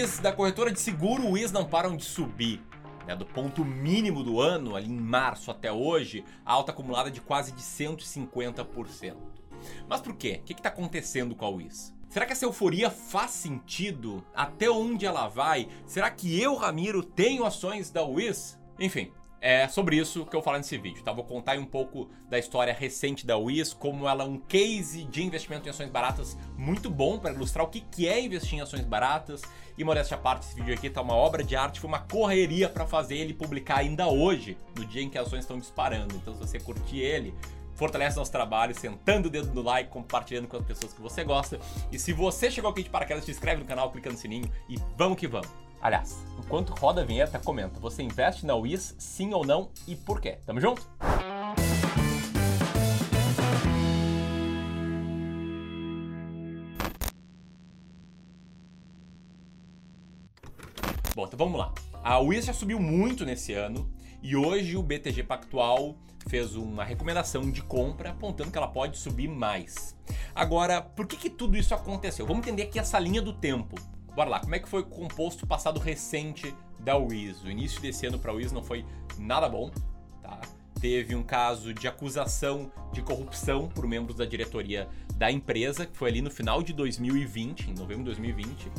WIS da corretora de seguro, WIS não param de subir. Né? Do ponto mínimo do ano, ali em março até hoje, a alta acumulada de quase de 150%. Mas por quê? O que está acontecendo com a WIS? Será que essa euforia faz sentido? Até onde ela vai? Será que eu, Ramiro, tenho ações da WIS? Enfim, é sobre isso que eu falo nesse vídeo, tá? Vou contar um pouco da história recente da WIS, como ela é um case de investimento em ações baratas muito bom para ilustrar o que é investir em ações baratas. E modéstia à parte, esse vídeo aqui tá uma obra de arte, foi uma correria para fazer ele publicar ainda hoje, no dia em que as ações estão disparando. Então, se você curtir ele, fortalece nosso trabalho, sentando o dedo no like, compartilhando com as pessoas que você gosta. E se você chegou aqui de paraquedas, se inscreve no canal, clica no sininho e vamos que vamos. Aliás, enquanto roda a vinheta, comenta: você investe na WIS, sim ou não e por quê? Tamo junto? Bom, então vamos lá. A WIS já subiu muito nesse ano e hoje o BTG Pactual fez uma recomendação de compra apontando que ela pode subir mais. Agora, por que, que tudo isso aconteceu? Vamos entender aqui essa linha do tempo. Bora lá, como é que foi o composto passado recente da Wiz? O início desse ano para a Wiz não foi nada bom, tá? Teve um caso de acusação de corrupção por membros da diretoria da empresa, que foi ali no final de 2020, em novembro de 2020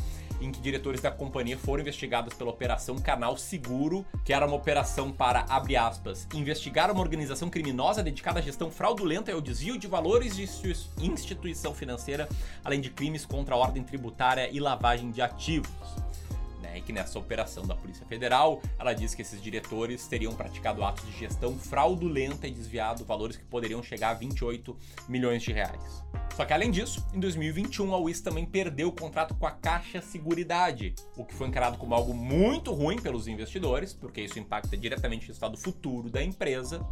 em que diretores da companhia foram investigados pela Operação Canal Seguro, que era uma operação para, abre aspas, investigar uma organização criminosa dedicada à gestão fraudulenta e ao desvio de valores de instituição financeira, além de crimes contra a ordem tributária e lavagem de ativos. Né, e que nessa operação da Polícia Federal, ela diz que esses diretores teriam praticado atos de gestão fraudulenta e desviado valores que poderiam chegar a 28 milhões de reais. Só que além disso, em 2021 a WIS também perdeu o contrato com a Caixa Seguridade, o que foi encarado como algo muito ruim pelos investidores, porque isso impacta diretamente o estado futuro da empresa,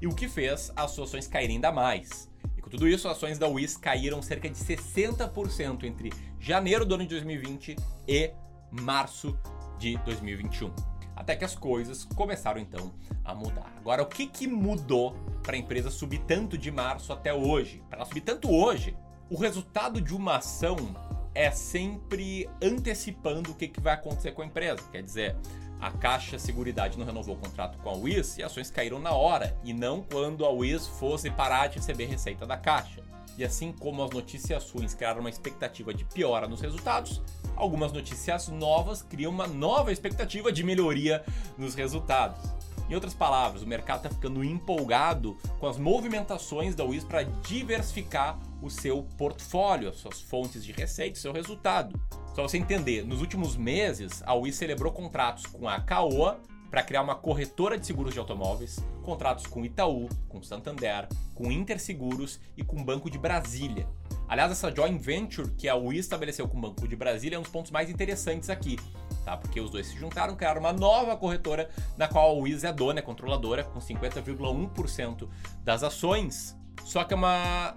e o que fez as ações caírem ainda mais. E com tudo isso, as ações da WIS caíram cerca de 60% entre janeiro do ano de 2020 e março de 2021 até que as coisas começaram então a mudar. Agora, o que, que mudou para a empresa subir tanto de março até hoje? Para ela subir tanto hoje, o resultado de uma ação é sempre antecipando o que, que vai acontecer com a empresa. Quer dizer, a Caixa Seguridade não renovou o contrato com a Wiz e ações caíram na hora, e não quando a Wiz fosse parar de receber receita da Caixa. E assim como as notícias ruins criaram uma expectativa de piora nos resultados, algumas notícias novas criam uma nova expectativa de melhoria nos resultados. Em outras palavras, o mercado está ficando empolgado com as movimentações da Wiz para diversificar o seu portfólio, as suas fontes de receita, seu resultado. Só você entender, nos últimos meses, a Wiz celebrou contratos com a Caoa, para criar uma corretora de seguros de automóveis, contratos com Itaú, com Santander, com Interseguros e com o Banco de Brasília. Aliás, essa joint venture que a UI estabeleceu com o Banco de Brasília é um dos pontos mais interessantes aqui, tá? Porque os dois se juntaram, criaram uma nova corretora na qual a UIS é dona, é controladora, com 50,1% das ações. Só que é uma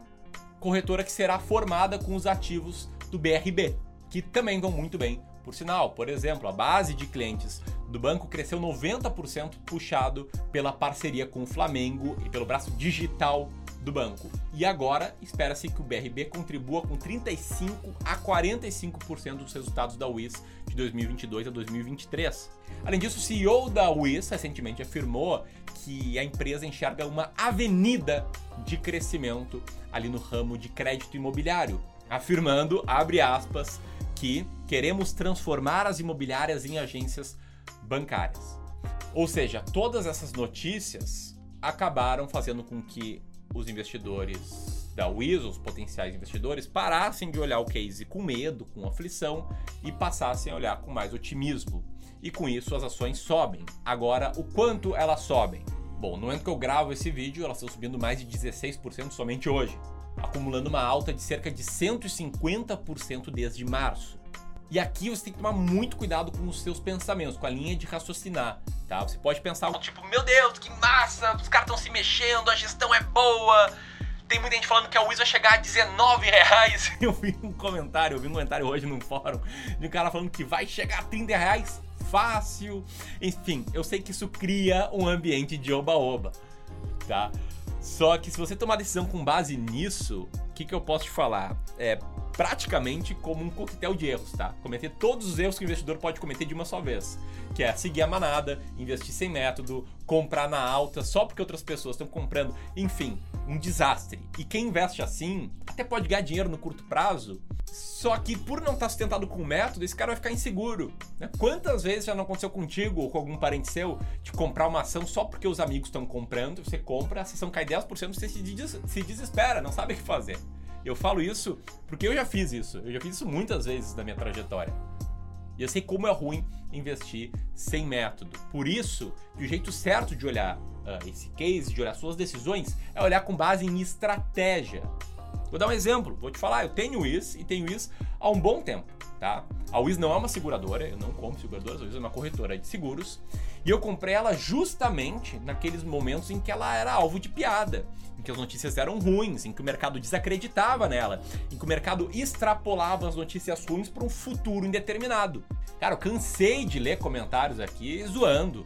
corretora que será formada com os ativos do BRB, que também vão muito bem por sinal, por exemplo, a base de clientes do banco cresceu 90% puxado pela parceria com o Flamengo e pelo braço digital do banco. E agora espera-se que o BRB contribua com 35 a 45% dos resultados da WIS de 2022 a 2023. Além disso, o CEO da WIS recentemente afirmou que a empresa enxerga uma avenida de crescimento ali no ramo de crédito imobiliário, afirmando, abre aspas, que queremos transformar as imobiliárias em agências bancárias. Ou seja, todas essas notícias acabaram fazendo com que os investidores da Wiz, os potenciais investidores, parassem de olhar o case com medo, com aflição e passassem a olhar com mais otimismo. E com isso as ações sobem. Agora, o quanto elas sobem? Bom, no momento que eu gravo esse vídeo, elas estão subindo mais de 16% somente hoje acumulando uma alta de cerca de 150% desde março. E aqui você tem que tomar muito cuidado com os seus pensamentos, com a linha de raciocinar, tá? Você pode pensar tipo, meu Deus, que massa, os caras estão se mexendo, a gestão é boa. Tem muita gente falando que a Wiz vai chegar a 19 reais. Eu vi um comentário, eu vi um comentário hoje num fórum de um cara falando que vai chegar a 30 reais fácil. Enfim, eu sei que isso cria um ambiente de oba-oba, tá? Só que se você tomar decisão com base nisso, o que, que, eu posso te falar? É praticamente como um coquetel de erros, tá? Cometer todos os erros que o investidor pode cometer de uma só vez. Que é seguir a manada, investir sem método, comprar na alta só porque outras pessoas estão comprando. Enfim, um desastre. E quem investe assim até pode ganhar dinheiro no curto prazo, só que por não estar sustentado com o método, esse cara vai ficar inseguro. Né? Quantas vezes já não aconteceu contigo ou com algum parente seu de comprar uma ação só porque os amigos estão comprando, você compra, a ação cai 10%, você se desespera, não sabe o que fazer. Eu falo isso porque eu já fiz isso. Eu já fiz isso muitas vezes na minha trajetória. E eu sei como é ruim investir sem método. Por isso, o jeito certo de olhar uh, esse case, de olhar suas decisões, é olhar com base em estratégia. Vou dar um exemplo, vou te falar, eu tenho isso e tenho isso há um bom tempo, tá? A Wiz não é uma seguradora, eu não compro seguradoras, a Wiz é uma corretora de seguros, e eu comprei ela justamente naqueles momentos em que ela era alvo de piada, em que as notícias eram ruins, em que o mercado desacreditava nela, em que o mercado extrapolava as notícias ruins para um futuro indeterminado. Cara, eu cansei de ler comentários aqui zoando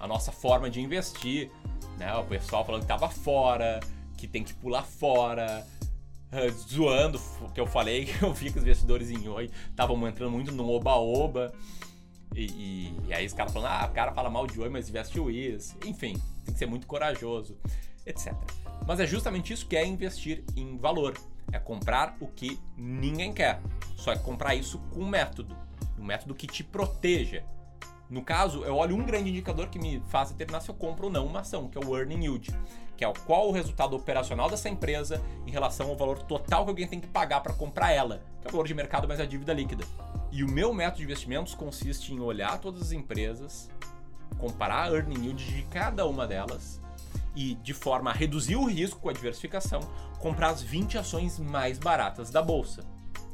a nossa forma de investir, né? O pessoal falando que tava fora, que tem que pular fora, zoando que eu falei, que eu vi que os investidores em Oi estavam entrando muito no oba-oba. E, e, e, aí os caras falando, ah, o cara fala mal de Oi, mas investe o IS. Enfim, tem que ser muito corajoso, etc. Mas é justamente isso que é investir em valor. É comprar o que ninguém quer. Só é comprar isso com um método. Um método que te proteja. No caso, eu olho um grande indicador que me faz determinar se eu compro ou não uma ação, que é o Earning Yield que é qual o resultado operacional dessa empresa em relação ao valor total que alguém tem que pagar para comprar ela, que é o valor de mercado mais a dívida líquida. E o meu método de investimentos consiste em olhar todas as empresas, comparar a earning yield de cada uma delas e, de forma a reduzir o risco com a diversificação, comprar as 20 ações mais baratas da bolsa.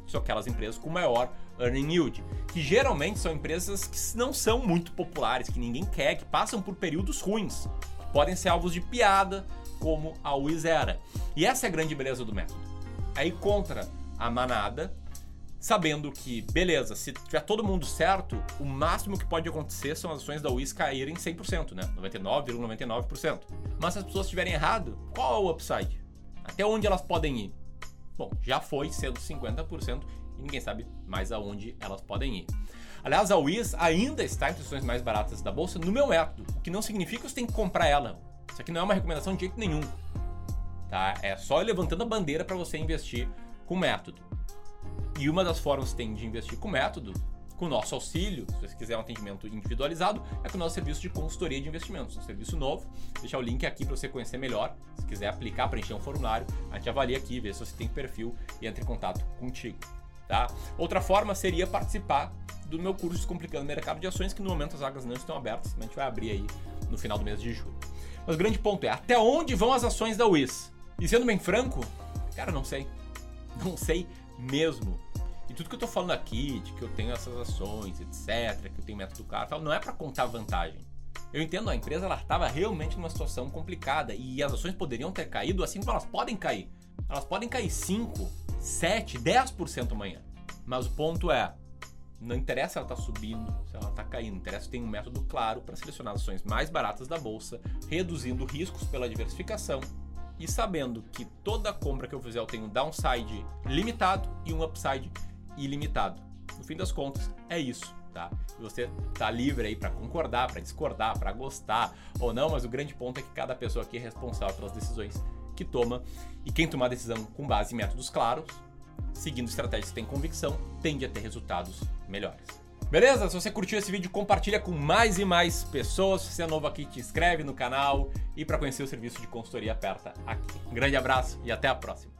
São aquelas empresas com maior earning yield, que geralmente são empresas que não são muito populares, que ninguém quer, que passam por períodos ruins, podem ser alvos de piada, como a Wiz era. E essa é a grande beleza do método. Aí contra a manada, sabendo que, beleza, se tiver todo mundo certo, o máximo que pode acontecer são as ações da Wiz caírem 100%, né? 99,99%. Mas se as pessoas estiverem errado, qual é o upside? Até onde elas podem ir? Bom, já foi sendo 50% e ninguém sabe mais aonde elas podem ir. Aliás, a Wiz ainda está entre as ações mais baratas da bolsa no meu método, o que não significa que você tem que comprar ela. Isso aqui não é uma recomendação de jeito nenhum. Tá? É só levantando a bandeira para você investir com método. E uma das formas que tem de investir com método, com o nosso auxílio, se você quiser um atendimento individualizado, é com o nosso serviço de consultoria de investimentos. Um serviço novo. Vou deixar o link aqui para você conhecer melhor. Se quiser aplicar, preencher um formulário, a gente avalia aqui, vê se você tem perfil e entra em contato contigo. Tá? Outra forma seria participar do meu curso Descomplicando o Mercado de Ações, que no momento as vagas não estão abertas, mas a gente vai abrir aí no final do mês de julho. Mas o grande ponto é, até onde vão as ações da Wiz? E sendo bem franco, cara, não sei. Não sei mesmo. E tudo que eu tô falando aqui, de que eu tenho essas ações, etc, que eu tenho método caro, não é para contar vantagem. Eu entendo, a empresa ela estava realmente numa situação complicada e as ações poderiam ter caído assim como elas podem cair. Elas podem cair 5, 7, 10% amanhã. Mas o ponto é, não interessa se ela está subindo, se ela está caindo, interessa tem um método claro para selecionar as ações mais baratas da bolsa, reduzindo riscos pela diversificação e sabendo que toda compra que eu fizer eu tenho um downside limitado e um upside ilimitado. No fim das contas, é isso. Tá? Você tá livre aí para concordar, para discordar, para gostar ou não, mas o grande ponto é que cada pessoa aqui é responsável pelas decisões que toma e quem tomar decisão com base em métodos claros seguindo estratégias que têm convicção, tende a ter resultados melhores. Beleza? Se você curtiu esse vídeo, compartilha com mais e mais pessoas. Se você é novo aqui, te inscreve no canal e para conhecer o serviço de consultoria, aperta aqui. Um grande abraço e até a próxima.